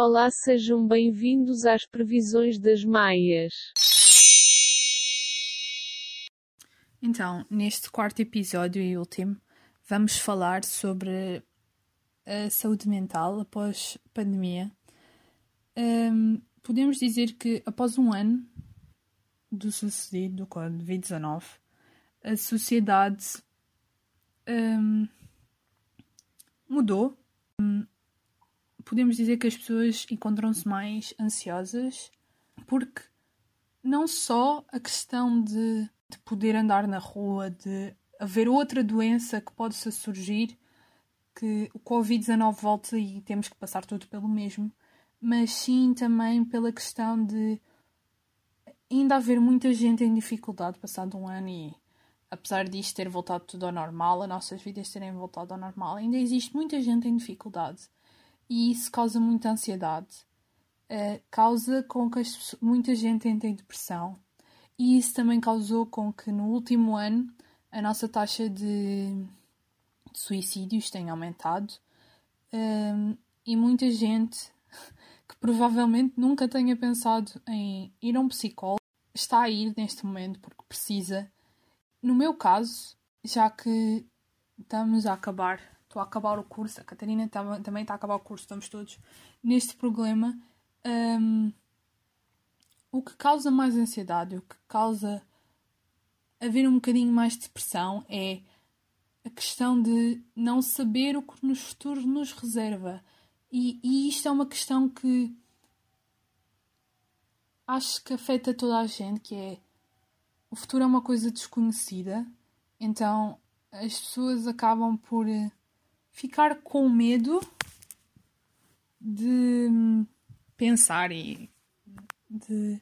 Olá, sejam bem-vindos às previsões das Maias. Então, neste quarto episódio e último, vamos falar sobre a saúde mental após pandemia. Um, podemos dizer que após um ano do sucedido do Covid-19, a sociedade um, mudou. Um, podemos dizer que as pessoas encontram-se mais ansiosas porque não só a questão de, de poder andar na rua, de haver outra doença que pode surgir, que o Covid-19 volta e temos que passar tudo pelo mesmo, mas sim também pela questão de ainda haver muita gente em dificuldade passado um ano e apesar disto ter voltado tudo ao normal, as nossas vidas terem voltado ao normal, ainda existe muita gente em dificuldade e isso causa muita ansiedade. Uh, causa com que as, muita gente entre em depressão. E isso também causou com que no último ano a nossa taxa de, de suicídios tenha aumentado. Um, e muita gente que provavelmente nunca tenha pensado em ir a um psicólogo está a ir neste momento porque precisa. No meu caso, já que estamos a acabar, estou a acabar o curso, a Catarina também está a acabar o curso, estamos todos neste problema. Um, o que causa mais ansiedade, o que causa haver um bocadinho mais de depressão é a questão de não saber o que nos futuros nos reserva. E, e isto é uma questão que acho que afeta toda a gente, que é o futuro é uma coisa desconhecida, então as pessoas acabam por eh, ficar com medo de hum, pensar e de,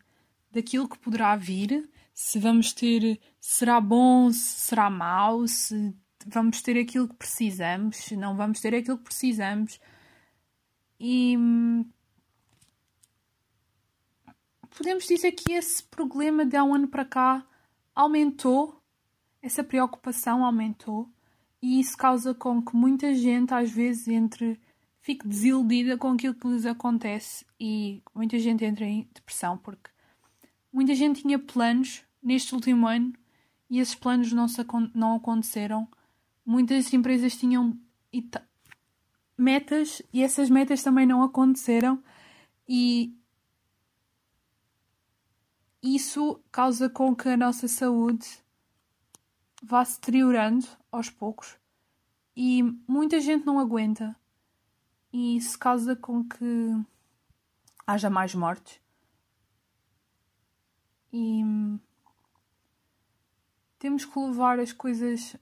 daquilo que poderá vir, se vamos ter, será bom, se será mau, se vamos ter aquilo que precisamos, se não vamos ter aquilo que precisamos. E hum, podemos dizer que esse problema de há um ano para cá aumentou, essa preocupação aumentou, e isso causa com que muita gente, às vezes, entre fique desiludida com aquilo que lhes acontece e muita gente entra em depressão porque muita gente tinha planos neste último ano e esses planos não, se, não aconteceram. Muitas empresas tinham metas e essas metas também não aconteceram e isso causa com que a nossa saúde vá se deteriorando aos poucos e muita gente não aguenta e isso causa com que haja mais mortes e temos que levar as coisas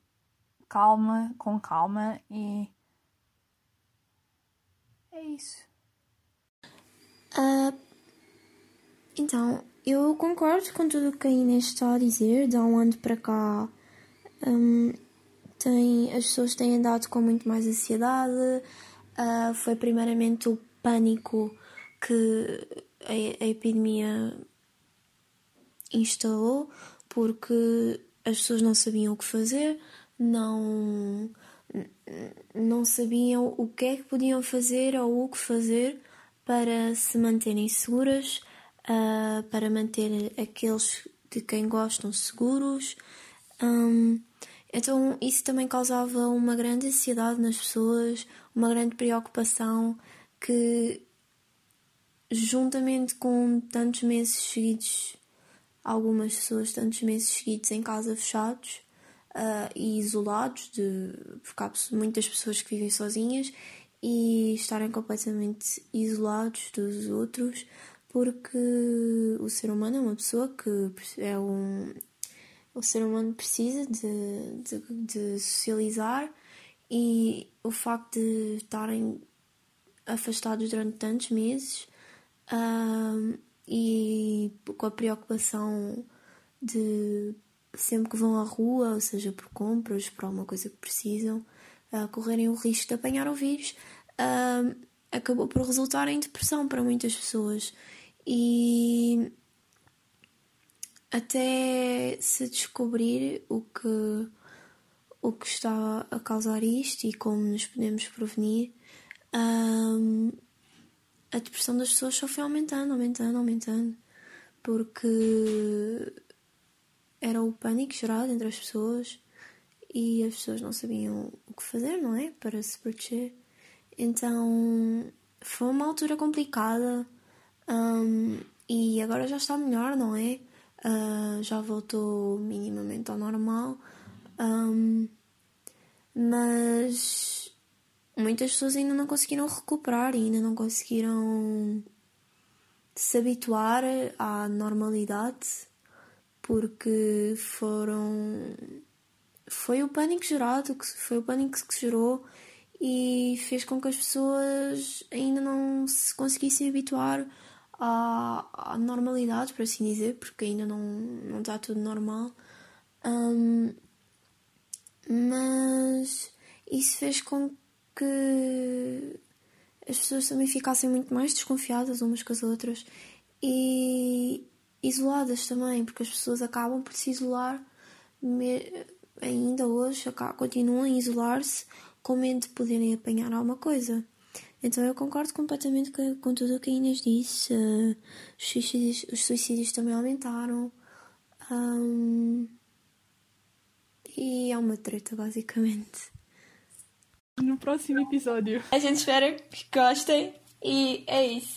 calma, com calma e é isso. Uh, então, eu concordo com tudo o que a Inês está a dizer. De há um ano para cá, um, tem, as pessoas têm andado com muito mais ansiedade. Uh, foi primeiramente o pânico que a, a epidemia instalou, porque as pessoas não sabiam o que fazer, não, não sabiam o que é que podiam fazer ou o que fazer para se manterem seguras uh, para manter aqueles de quem gostam seguros. Um, então, isso também causava uma grande ansiedade nas pessoas, uma grande preocupação que, juntamente com tantos meses seguidos, algumas pessoas, tantos meses seguidos em casa fechados uh, e isolados, de, porque há muitas pessoas que vivem sozinhas e estarem completamente isolados dos outros, porque o ser humano é uma pessoa que é um. O ser humano precisa de, de, de socializar e o facto de estarem afastados durante tantos meses um, e com a preocupação de sempre que vão à rua, ou seja por compras, por alguma coisa que precisam, uh, correrem o risco de apanhar o vírus, acabou por resultar em depressão para muitas pessoas. E até se descobrir o que, o que está a causar isto e como nos podemos prevenir, um, a depressão das pessoas só foi aumentando, aumentando, aumentando. Porque era o pânico gerado entre as pessoas e as pessoas não sabiam o que fazer, não é? Para se proteger. Então foi uma altura complicada um, e agora já está melhor, não é? Uh, já voltou minimamente ao normal. Um, mas muitas pessoas ainda não conseguiram recuperar ainda não conseguiram se habituar à normalidade porque foram foi o pânico gerado que foi o pânico que se gerou e fez com que as pessoas ainda não se conseguissem habituar à, à normalidade, por assim dizer, porque ainda não, não está tudo normal. Um, mas isso fez com que as pessoas também ficassem muito mais desconfiadas umas com as outras e isoladas também, porque as pessoas acabam por se isolar ainda hoje, continuam a isolar-se com medo de poderem apanhar alguma coisa. Então eu concordo completamente com, com tudo o que a Inês disse. Uh, os, suicídios, os, suicídios, também aumentaram. Um, e é uma treta, basicamente. No próximo episódio. A gente espera que gostem e é isso.